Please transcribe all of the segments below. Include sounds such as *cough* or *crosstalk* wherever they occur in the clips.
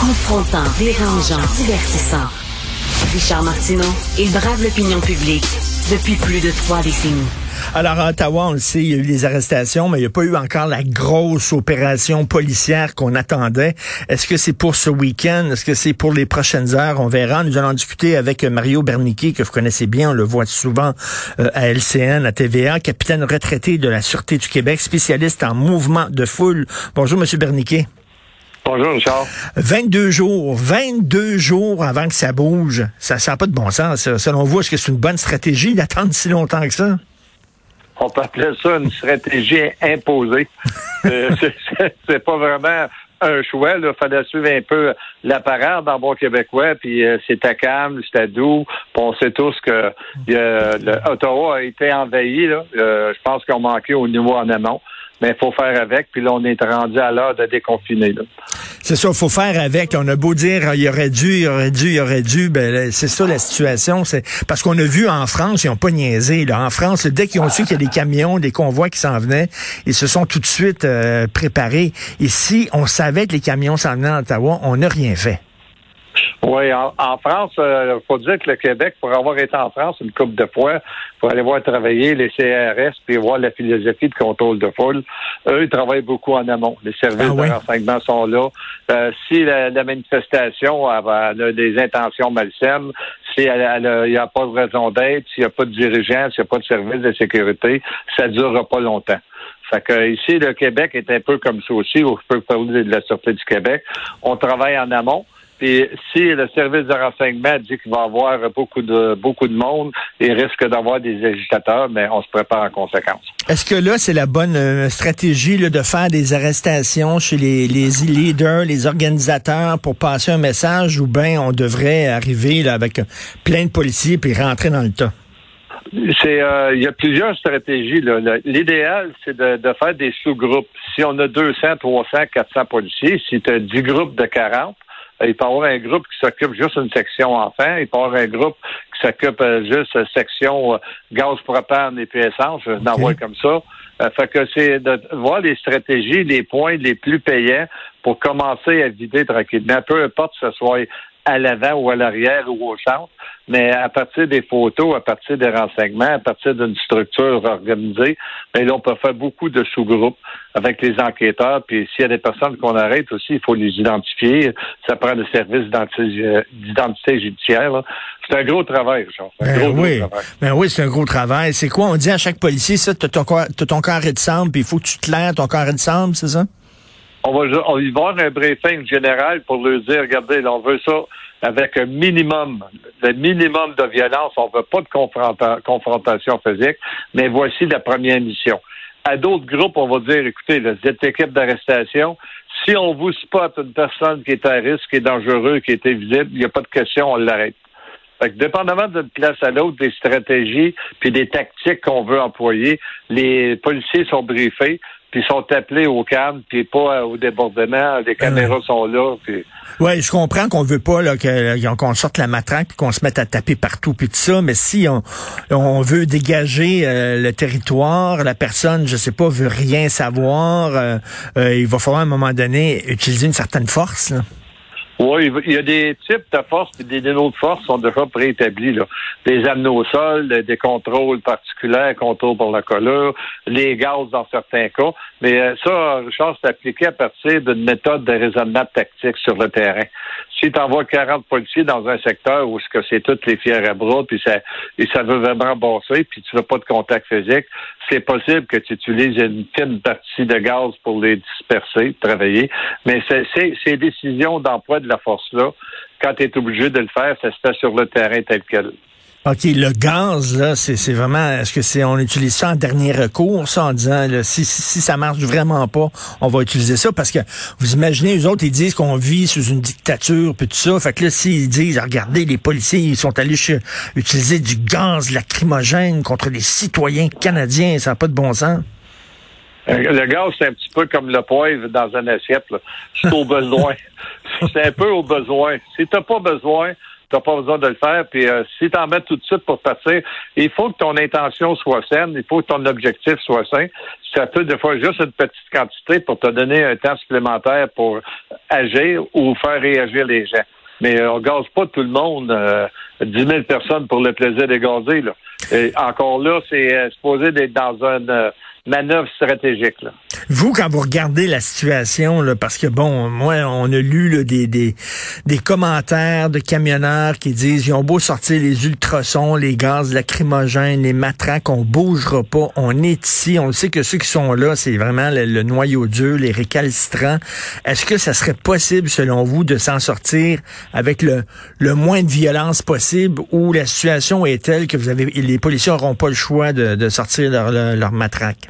Confrontant, dérangeant, divertissant. Richard Martineau, il brave l'opinion publique depuis plus de trois décennies. Alors, à Ottawa, on le sait, il y a eu des arrestations, mais il n'y a pas eu encore la grosse opération policière qu'on attendait. Est-ce que c'est pour ce week-end? Est-ce que c'est pour les prochaines heures? On verra. Nous allons discuter avec Mario Berniquet, que vous connaissez bien. On le voit souvent euh, à LCN, à TVA, capitaine retraité de la Sûreté du Québec, spécialiste en mouvement de foule. Bonjour, Monsieur Berniquet. Bonjour, Richard. 22 jours, 22 jours avant que ça bouge. Ça n'a pas de bon sens. Selon vous, est-ce que c'est une bonne stratégie d'attendre si longtemps que ça? On peut appeler ça une stratégie imposée. *laughs* euh, c'est pas vraiment un choix. Il fallait suivre un peu la parade dans bon québécois, puis euh, c'était calme, c'était doux. on sait tous que Ottawa a été envahi. Là. Euh, je pense qu'on manquait au niveau en amont mais il faut faire avec. Puis là, on est rendu à l'heure de déconfiner. C'est ça, il faut faire avec. On a beau dire, il aurait dû, il aurait dû, il aurait dû. Ben, c'est ça la situation. C'est parce qu'on a vu en France, ils n'ont pas niaisé. Là. En France, dès qu'ils ont su qu'il y a des camions, des convois qui s'en venaient, ils se sont tout de suite euh, préparés. Ici, on savait que les camions s'en venaient à Ottawa, on n'a rien fait. Oui, en, France, il euh, faut dire que le Québec, pour avoir été en France une couple de fois, pour aller voir travailler les CRS, puis voir la philosophie de contrôle de foule, eux, ils travaillent beaucoup en amont. Les services ah de renseignement sont là. Euh, si la, manifestation a, des intentions malsaines, s'il n'y a, pas de raison d'être, s'il n'y a pas de dirigeant, s'il n'y a pas de service de sécurité, ça ne durera pas longtemps. Fait que ici, le Québec est un peu comme ça aussi, où je peux parler de la Sûreté du Québec. On travaille en amont. Puis si le service de renseignement dit qu'il va y avoir beaucoup de beaucoup de monde, il risque d'avoir des agitateurs, mais on se prépare en conséquence. Est-ce que là, c'est la bonne euh, stratégie de faire des arrestations chez les, les leaders, les organisateurs pour passer un message ou bien on devrait arriver là, avec plein de policiers puis rentrer dans le tas? C'est, euh, il y a plusieurs stratégies. L'idéal, c'est de, de, faire des sous-groupes. Si on a 200, 300, 400 policiers, si tu as 10 groupes de 40, il peut y avoir un groupe qui s'occupe juste d'une section enfants. Il peut y avoir un groupe qui s'occupe euh, juste de section euh, gaz propane et puis essence. Je okay. comme ça. Euh, fait que c'est de voir les stratégies, les points les plus payants pour commencer à vider tranquillement. Peu importe que ce soit à l'avant ou à l'arrière ou au centre, mais à partir des photos, à partir des renseignements, à partir d'une structure organisée, mais ben là, on peut faire beaucoup de sous-groupes avec les enquêteurs. Puis s'il y a des personnes qu'on arrête aussi, il faut les identifier. Ça prend le service d'identité judiciaire. C'est un gros travail, Richard. Ben oui. Ben oui, c'est un gros travail. C'est quoi? On dit à chaque policier, ça, t'as ton, ton carré de puis il faut que tu te lèves ton carré de c'est ça? On va, on va avoir un briefing général pour leur dire, regardez, on veut ça avec un minimum, le minimum de violence. On veut pas de confrontation physique, mais voici la première mission. À d'autres groupes, on va dire, écoutez, cette équipe d'arrestation, si on vous spot une personne qui est à risque, qui est dangereux, qui est invisible, il n'y a pas de question, on l'arrête. Fait que, dépendamment d'une place à l'autre, des stratégies puis des tactiques qu'on veut employer, les policiers sont briefés puis sont appelés au calme, puis pas au débordement. Les caméras sont là. Puis... Oui, je comprends qu'on veut pas là, qu'on sorte la matraque puis qu'on se mette à taper partout puis tout ça, mais si on, on veut dégager euh, le territoire, la personne, je sais pas, veut rien savoir, euh, euh, il va falloir à un moment donné utiliser une certaine force. Là. Il y a des types de forces et des dénots de force sont déjà préétablis. Là. Des amenés au sol, des contrôles particuliers, contrôles pour la colère, les gaz dans certains cas. Mais euh, ça, Richard, c'est appliqué à partir d'une méthode de raisonnement tactique sur le terrain. Si tu envoies 40 policiers dans un secteur où c'est toutes les fiers à bras, puis ça, et ça veut vraiment bosser, puis tu veux pas de contact physique, c'est possible que tu utilises une fine partie de gaz pour les disperser, travailler. Mais c'est ces décisions d'emploi de la force-là, quand tu es obligé de le faire, ça se fait sur le terrain tel quel. OK, le gaz, là, c'est vraiment, est-ce que c'est, on utilise ça en dernier recours, ça, en disant, là, si, si, ça marche vraiment pas, on va utiliser ça, parce que vous imaginez, les autres, ils disent qu'on vit sous une dictature, puis tout ça, fait que là, s'ils disent, regardez, les policiers, ils sont allés utiliser du gaz lacrymogène contre les citoyens canadiens, ça n'a pas de bon sens. Euh, le gaz, c'est un petit peu comme le poivre dans un assiette. C'est au besoin. *laughs* c'est un peu au besoin. Si tu n'as pas besoin, n'as pas besoin de le faire. Puis euh, si tu en mets tout de suite pour partir, il faut que ton intention soit saine, il faut que ton objectif soit sain. Ça peut des fois juste une petite quantité pour te donner un temps supplémentaire pour agir ou faire réagir les gens. Mais euh, on gaze pas tout le monde, euh, 10 000 personnes pour le plaisir de gazer. Là. Et encore là, c'est euh, supposé d'être dans une euh, manœuvre stratégique. Là. Vous, quand vous regardez la situation, là, parce que bon, moi, on a lu là, des, des, des commentaires de camionneurs qui disent ils ont beau sortir les ultrasons, les gaz lacrymogènes, les matraques, on bougera pas, on est ici, on sait que ceux qui sont là, c'est vraiment le, noyau dur, les récalcitrants. Est-ce que ça serait possible, selon vous, de s'en sortir avec le, le moins de violence possible ou la situation est telle que vous avez les policiers n'auront pas le choix de, de sortir leur, leur matraque?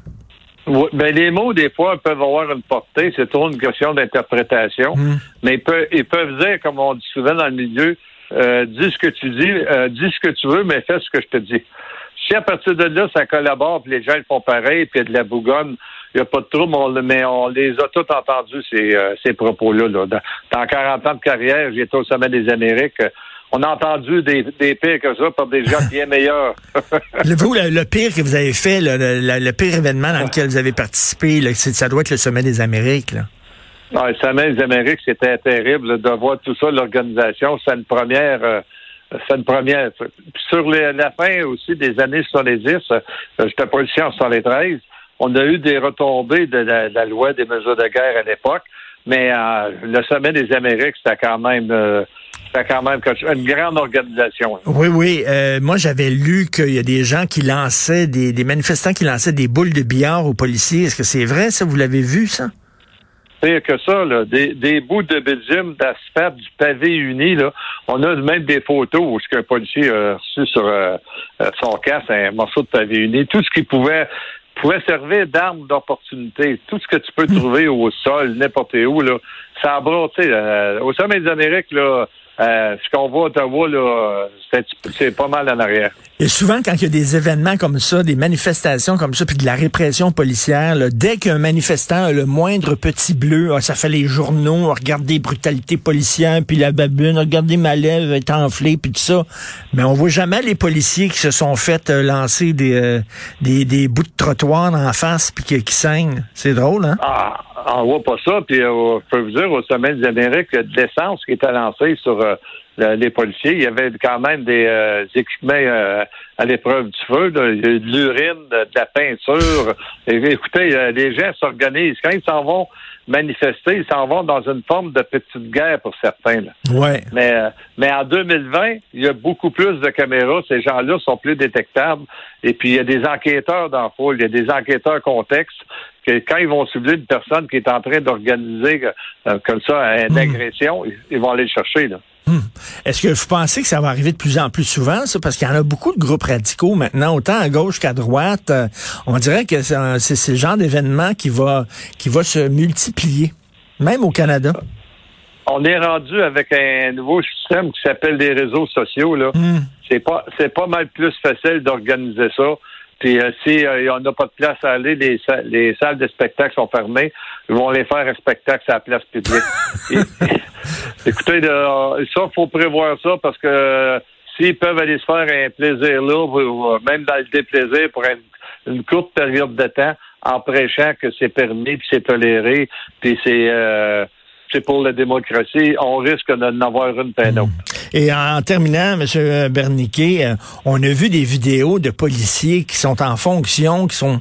Oui, ben les mots, des fois, peuvent avoir une portée. C'est toujours une question d'interprétation. Mm. Mais ils peuvent, ils peuvent dire, comme on dit souvent dans le milieu, euh, dis ce que tu dis, euh, dis ce que tu veux, mais fais ce que je te dis. Si à partir de là, ça collabore, puis les gens le font pareil, puis il y a de la bougonne, il n'y a pas de trouble, on, mais on les a tous entendus, ces, euh, ces propos-là. Là. Dans, dans 40 ans de carrière, j'étais au sommet des Amériques on a entendu des, des pires que ça par des gens bien meilleurs. *laughs* le, vous, le, le, pire que vous avez fait, le, le, le pire événement dans lequel vous avez participé, là, ça doit être le sommet des Amériques. Là. Non, le sommet des Amériques, c'était terrible de voir tout ça, l'organisation. C'est une première. Euh, c'est une première. Puis sur les, la fin aussi des années 70, euh, j'étais policier en 73, on a eu des retombées de la, de la loi des mesures de guerre à l'époque, mais euh, le sommet des Amériques, c'était quand même c'est quand même une grande organisation. Oui, oui. Euh, moi, j'avais lu qu'il y a des gens qui lançaient, des, des, manifestants qui lançaient des boules de billard aux policiers. Est-ce que c'est vrai, ça? Vous l'avez vu, ça? Pire que ça, là, des, des bouts de bitume, d'asphalte, du pavé uni, là. On a même des photos où ce qu'un policier a reçu sur euh, son casque un morceau de pavé uni. Tout ce qui pouvait pouvait servir d'arme d'opportunité. Tout ce que tu peux trouver au sol, n'importe où, là, ça a euh, au sommet des Amériques, là, euh, ce qu'on voit à Ottawa, là, c'est pas mal en arrière. Et souvent, quand il y a des événements comme ça, des manifestations comme ça, puis de la répression policière, là, dès qu'un manifestant a le moindre petit bleu, ah, ça fait les journaux, regardez brutalité policière, puis la babune, regardez ma lèvre est enflée, puis tout ça. Mais on voit jamais les policiers qui se sont fait euh, lancer des, euh, des, des, bouts de trottoir en face, puis qui, qui saignent. C'est drôle, hein? Ah, on voit pas ça. Puis, euh, je peux vous dire, au sommet des Amériques, il y a de l'essence qui était lancée sur euh, les policiers. Il y avait quand même des euh, équipements euh, à l'épreuve du feu. Là. Il y a de l'urine, de, de, la peinture. Et, écoutez, les gens s'organisent. Quand ils s'en vont manifester, ils s'en vont dans une forme de petite guerre pour certains. Là. Ouais. Mais, mais en 2020, il y a beaucoup plus de caméras. Ces gens-là sont plus détectables. Et puis, il y a des enquêteurs dans la foule. Il y a des enquêteurs contexte que quand ils vont cibler une personne qui est en train d'organiser euh, comme ça une agression, mmh. ils vont aller le chercher. Là. Hum. Est-ce que vous pensez que ça va arriver de plus en plus souvent, ça? Parce qu'il y en a beaucoup de groupes radicaux maintenant, autant à gauche qu'à droite. Euh, on dirait que c'est le genre d'événement qui va, qui va se multiplier, même au Canada. On est rendu avec un nouveau système qui s'appelle les réseaux sociaux. Là. Hum. C'est pas c'est pas mal plus facile d'organiser ça. Puis euh, si euh, on n'a pas de place à aller, les, les salles de spectacle sont fermées, ils vont les faire un spectacle à la place publique. *laughs* Et, écoutez, euh, ça, faut prévoir ça parce que euh, s'ils peuvent aller se faire un plaisir là, même dans le déplaisir pour une, une courte période de temps, en prêchant que c'est permis, puis c'est toléré, puis c'est c'est pour la démocratie, on risque d'en avoir une peine autre. Et en terminant, M. Berniquet, euh, on a vu des vidéos de policiers qui sont en fonction, qui sont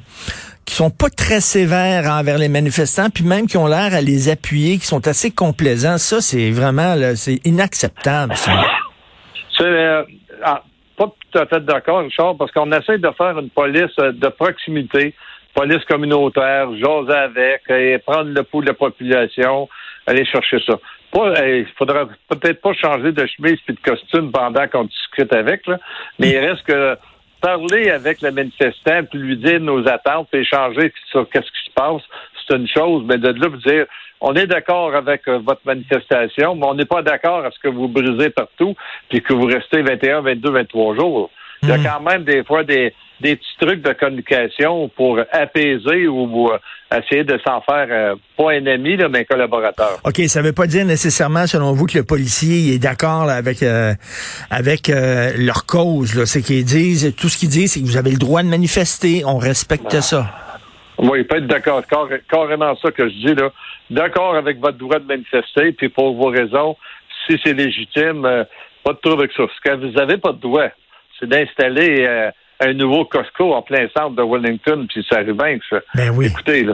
qui sont pas très sévères envers les manifestants, puis même qui ont l'air à les appuyer, qui sont assez complaisants. Ça, c'est vraiment, c'est inacceptable. C'est euh, ah, pas tout à fait d'accord, Richard, parce qu'on essaie de faire une police euh, de proximité, police communautaire, j'ose avec, et prendre le pouls de la population, aller chercher ça. Il faudra peut-être pas changer de chemise et de costume pendant qu'on discute avec, là, mais il reste que parler avec le manifestant, puis lui dire nos attentes, puis échanger sur qu'est-ce qui se passe, c'est une chose, mais de là vous dire on est d'accord avec euh, votre manifestation, mais on n'est pas d'accord à ce que vous brisez partout, puis que vous restez 21, 22, 23 jours. Il y a Mm. quand même des fois des, des petits trucs de communication pour apaiser ou, euh, essayer de s'en faire euh, pas un ami, là, mais un collaborateur. OK, ça veut pas dire nécessairement, selon vous, que le policier il est d'accord avec euh, avec euh, leur cause. C'est qu'ils disent, tout ce qu'ils disent, c'est que vous avez le droit de manifester. On respecte Ah. ça. Oui, peut être d'accord. Carré- Carrément ça que je dis, là. D'accord avec votre droit de manifester, puis pour vos raisons, si c'est légitime, pas de trouble avec ça. Ce que vous n'avez pas de droit, c'est d'installer euh, un nouveau Costco en plein centre de Wellington, puis ça arrive bien que ça. Ben oui. Écoutez, là,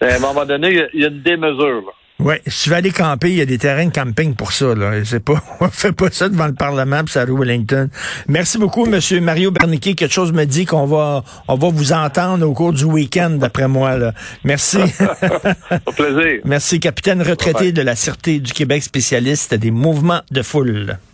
à un moment donné, il y a- il y, a une démesure, là. Oui, si tu veux aller camper, il y a des terrains de camping pour ça. Là. C'est pas, *laughs* on fait pas ça devant le Parlement puis ça rue Wellington. Merci beaucoup, Monsieur Mario Berniquet. Quelque chose me dit qu'on va, on va vous entendre au cours du week-end, d'après moi. Là. Merci. *laughs* Au plaisir. Merci, capitaine retraité de la Sûreté du Québec, spécialiste des mouvements de foule.